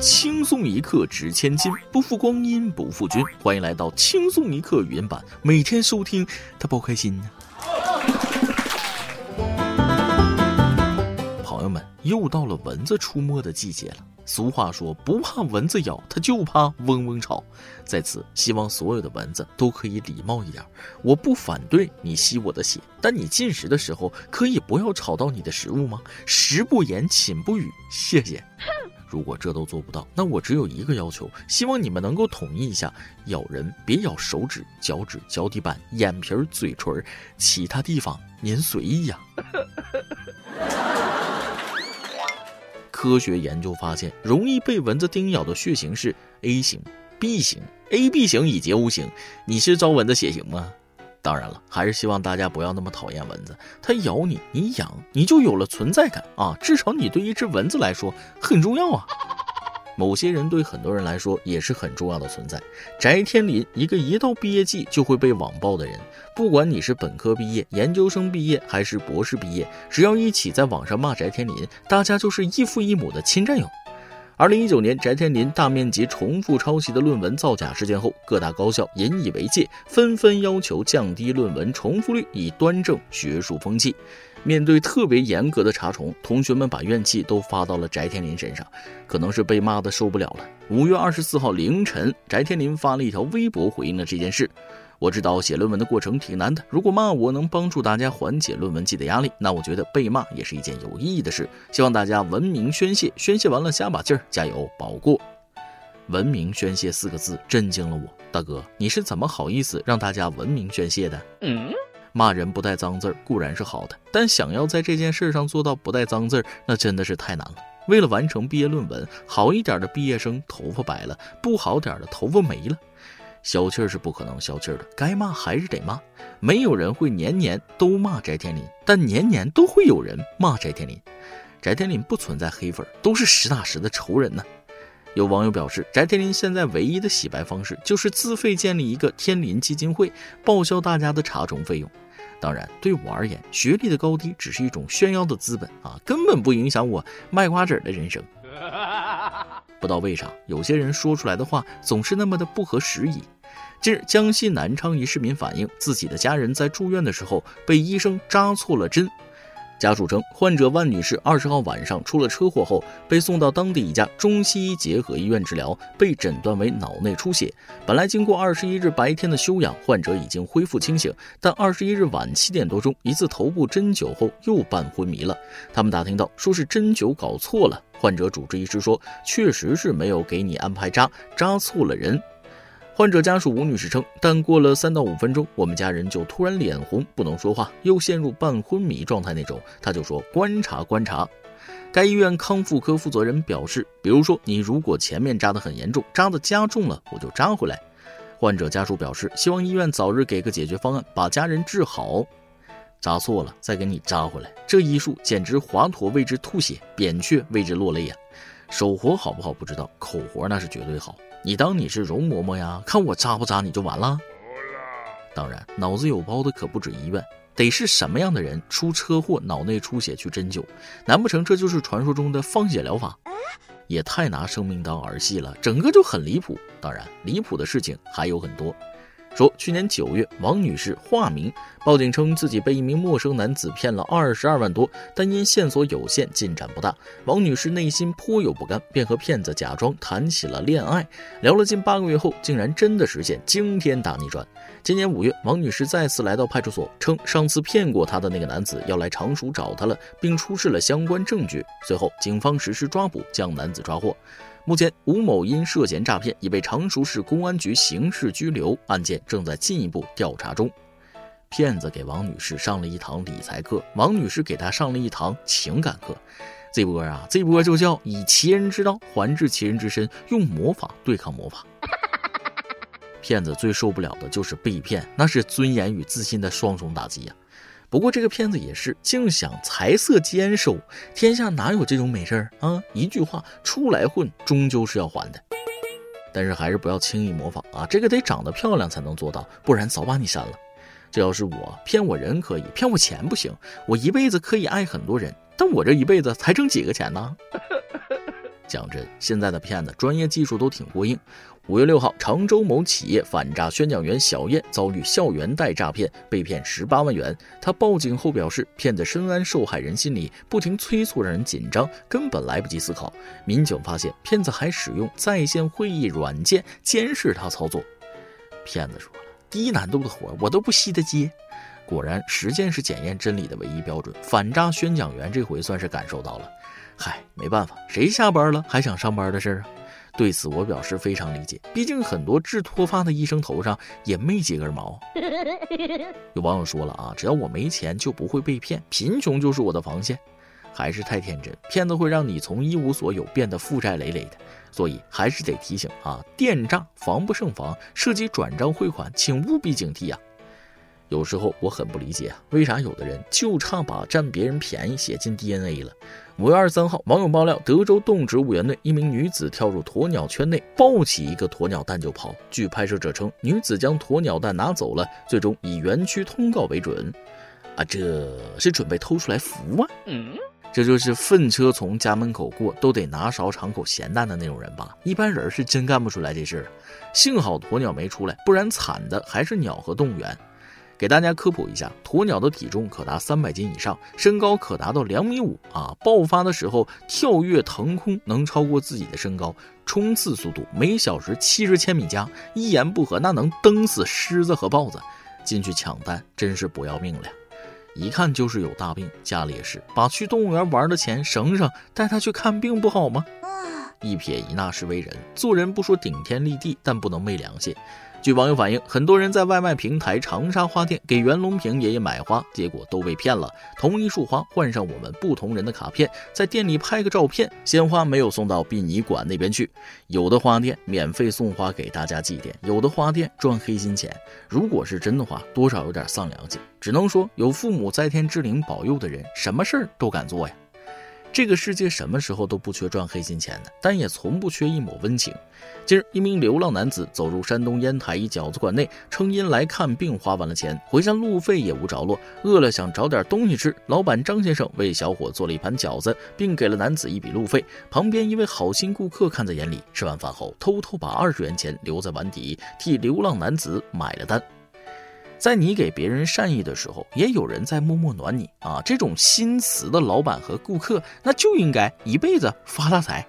轻松一刻值千金，不负光阴不负君。欢迎来到轻松一刻语音版，每天收听，他不开心呢。朋友们，又到了蚊子出没的季节了。俗话说，不怕蚊子咬，它就怕嗡嗡吵。在此，希望所有的蚊子都可以礼貌一点。我不反对你吸我的血，但你进食的时候可以不要吵到你的食物吗？食不言，寝不语。谢谢。如果这都做不到，那我只有一个要求，希望你们能够统一一下：咬人别咬手指、脚趾、脚底板、眼皮、嘴唇，其他地方您随意呀。科学研究发现，容易被蚊子叮咬的血型是 A 型、B 型、AB 型以及 O 型。你是招蚊子血型吗？当然了，还是希望大家不要那么讨厌蚊子。它咬你，你痒，你就有了存在感啊！至少你对一只蚊子来说很重要啊。某些人对很多人来说也是很重要的存在。翟天临，一个一到毕业季就会被网暴的人。不管你是本科毕业、研究生毕业还是博士毕业，只要一起在网上骂翟天临，大家就是异父异母的亲战友。二零一九年，翟天临大面积重复抄袭的论文造假事件后，各大高校引以为戒，纷纷要求降低论文重复率，以端正学术风气。面对特别严格的查重，同学们把怨气都发到了翟天临身上，可能是被骂的受不了了。五月二十四号凌晨，翟天临发了一条微博回应了这件事。我知道写论文的过程挺难的，如果骂我能帮助大家缓解论文季的压力，那我觉得被骂也是一件有意义的事。希望大家文明宣泄，宣泄完了加把劲儿，加油保过。文明宣泄四个字震惊了我，大哥，你是怎么好意思让大家文明宣泄的？嗯，骂人不带脏字儿固然是好的，但想要在这件事上做到不带脏字儿，那真的是太难了。为了完成毕业论文，好一点的毕业生头发白了，不好点的头发没了。消气儿是不可能消气儿的，该骂还是得骂。没有人会年年都骂翟天临，但年年都会有人骂翟天临。翟天临不存在黑粉，都是实打实的仇人呢。有网友表示，翟天临现在唯一的洗白方式就是自费建立一个天临基金会，报销大家的查重费用。当然，对我而言，学历的高低只是一种炫耀的资本啊，根本不影响我卖瓜子儿的人生。不知道为啥，有些人说出来的话总是那么的不合时宜。近日，江西南昌一市民反映，自己的家人在住院的时候被医生扎错了针。家属称，患者万女士二十号晚上出了车祸后，被送到当地一家中西医结合医院治疗，被诊断为脑内出血。本来经过二十一日白天的休养，患者已经恢复清醒，但二十一日晚七点多钟，一次头部针灸后又半昏迷了。他们打听到，说是针灸搞错了。患者主治医师说，确实是没有给你安排扎，扎错了人。患者家属吴女士称，但过了三到五分钟，我们家人就突然脸红，不能说话，又陷入半昏迷状态那种。她就说观察观察。该医院康复科负责人表示，比如说你如果前面扎得很严重，扎得加重了，我就扎回来。患者家属表示，希望医院早日给个解决方案，把家人治好。扎错了再给你扎回来，这医术简直华佗为之吐血，扁鹊为之落泪呀！手活好不好不知道，口活那是绝对好。你当你是容嬷嬷呀？看我扎不扎你就完了。当然，脑子有包的可不止医院，得是什么样的人出车祸脑内出血去针灸？难不成这就是传说中的放血疗法？也太拿生命当儿戏了，整个就很离谱。当然，离谱的事情还有很多。说，去年九月，王女士化名报警称自己被一名陌生男子骗了二十二万多，但因线索有限，进展不大。王女士内心颇有不甘，便和骗子假装谈起了恋爱。聊了近八个月后，竟然真的实现惊天大逆转。今年五月，王女士再次来到派出所，称上次骗过她的那个男子要来常熟找她了，并出示了相关证据。随后，警方实施抓捕，将男子抓获。目前，吴某因涉嫌诈骗已被常熟市公安局刑事拘留，案件正在进一步调查中。骗子给王女士上了一堂理财课，王女士给他上了一堂情感课。这波啊，这波就叫以其人之道还治其人之身，用魔法对抗魔法。骗子最受不了的就是被骗，那是尊严与自信的双重打击呀。不过这个骗子也是净想财色兼收，天下哪有这种美事儿啊？一句话，出来混终究是要还的。但是还是不要轻易模仿啊，这个得长得漂亮才能做到，不然早把你删了。这要是我骗我人可以，骗我钱不行。我一辈子可以爱很多人，但我这一辈子才挣几个钱呢？讲真，现在的骗子专业技术都挺过硬。五月六号，常州某企业反诈宣讲员小燕遭遇校园贷诈骗，被骗十八万元。她报警后表示，骗子深谙受害人心理，不停催促让人紧张，根本来不及思考。民警发现，骗子还使用在线会议软件监视他操作。骗子说了，低难度的活我都不稀得接。果然，实践是检验真理的唯一标准。反诈宣讲员这回算是感受到了。嗨，没办法，谁下班了还想上班的事儿啊？对此我表示非常理解，毕竟很多治脱发的医生头上也没几根毛。有网友说了啊，只要我没钱就不会被骗，贫穷就是我的防线。还是太天真，骗子会让你从一无所有变得负债累累的。所以还是得提醒啊，电诈防不胜防，涉及转账汇款，请务必警惕呀。有时候我很不理解啊，为啥有的人就差把占别人便宜写进 DNA 了？五月二十三号，网友爆料，德州动植物园内一名女子跳入鸵鸟圈内，抱起一个鸵鸟蛋就跑。据拍摄者称，女子将鸵鸟蛋拿走了，最终以园区通告为准。啊，这是准备偷出来孵啊？嗯，这就是粪车从家门口过都得拿勺尝口咸淡的那种人吧？一般人是真干不出来这事儿。幸好鸵鸟没出来，不然惨的还是鸟和动物园。给大家科普一下，鸵鸟的体重可达三百斤以上，身高可达到两米五啊！爆发的时候跳跃腾空，能超过自己的身高，冲刺速度每小时七十千米加，一言不合那能蹬死狮子和豹子。进去抢单真是不要命了，一看就是有大病。家里也是，把去动物园玩的钱省省，带他去看病不好吗？一撇一捺是为人，做人不说顶天立地，但不能昧良心。据网友反映，很多人在外卖平台长沙花店给袁隆平爷爷买花，结果都被骗了。同一束花换上我们不同人的卡片，在店里拍个照片，鲜花没有送到殡仪馆那边去。有的花店免费送花给大家祭奠，有的花店赚黑心钱。如果是真的话，多少有点丧良心。只能说，有父母在天之灵保佑的人，什么事儿都敢做呀。这个世界什么时候都不缺赚黑心钱的，但也从不缺一抹温情。近日，一名流浪男子走入山东烟台一饺子馆内，称因来看病花完了钱，回山路费也无着落，饿了想找点东西吃。老板张先生为小伙做了一盘饺子，并给了男子一笔路费。旁边一位好心顾客看在眼里，吃完饭后偷偷把二十元钱留在碗底，替流浪男子买了单。在你给别人善意的时候，也有人在默默暖你啊！这种心慈的老板和顾客，那就应该一辈子发大财。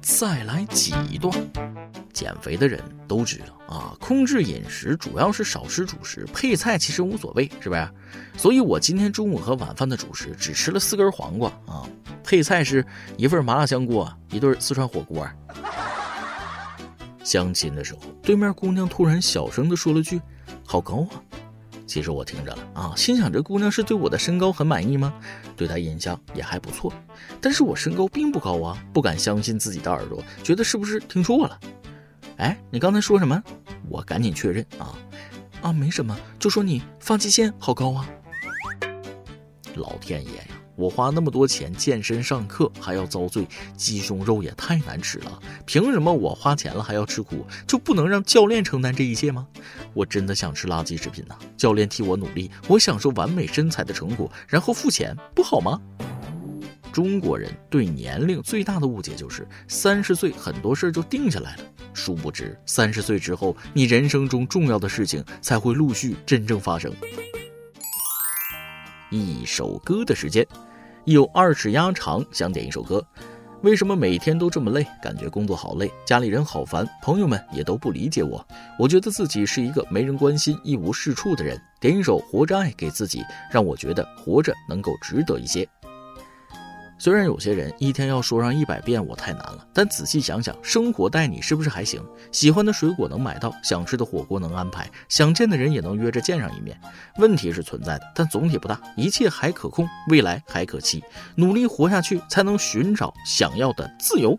再来挤一段，减肥的人都知道啊，控制饮食主要是少吃主食，配菜其实无所谓，是不是？所以我今天中午和晚饭的主食只吃了四根黄瓜啊，配菜是一份麻辣香锅，一顿四川火锅。相亲的时候，对面姑娘突然小声的说了句：“好高啊！”其实我听着了啊，心想这姑娘是对我的身高很满意吗？对她印象也还不错，但是我身高并不高啊，不敢相信自己的耳朵，觉得是不是听错了？哎，你刚才说什么？我赶紧确认啊啊，没什么，就说你发际线好高啊！老天爷呀！我花那么多钱健身上课，还要遭罪，鸡胸肉也太难吃了。凭什么我花钱了还要吃苦，就不能让教练承担这一切吗？我真的想吃垃圾食品呐！教练替我努力，我享受完美身材的成果，然后付钱，不好吗？中国人对年龄最大的误解就是三十岁很多事儿就定下来了，殊不知三十岁之后，你人生中重要的事情才会陆续真正发生。一首歌的时间。有二尺鸭肠，想点一首歌。为什么每天都这么累？感觉工作好累，家里人好烦，朋友们也都不理解我。我觉得自己是一个没人关心、一无是处的人。点一首《活着爱》给自己，让我觉得活着能够值得一些。虽然有些人一天要说上一百遍我太难了，但仔细想想，生活带你是不是还行？喜欢的水果能买到，想吃的火锅能安排，想见的人也能约着见上一面。问题是存在的，但总体不大，一切还可控，未来还可期。努力活下去，才能寻找想要的自由。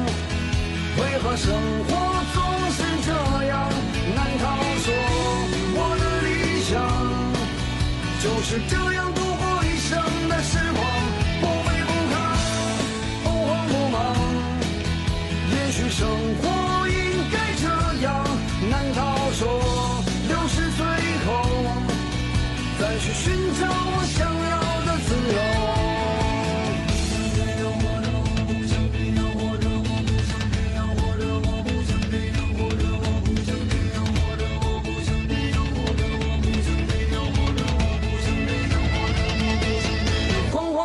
生活总是这样难逃？说我的理想就是这样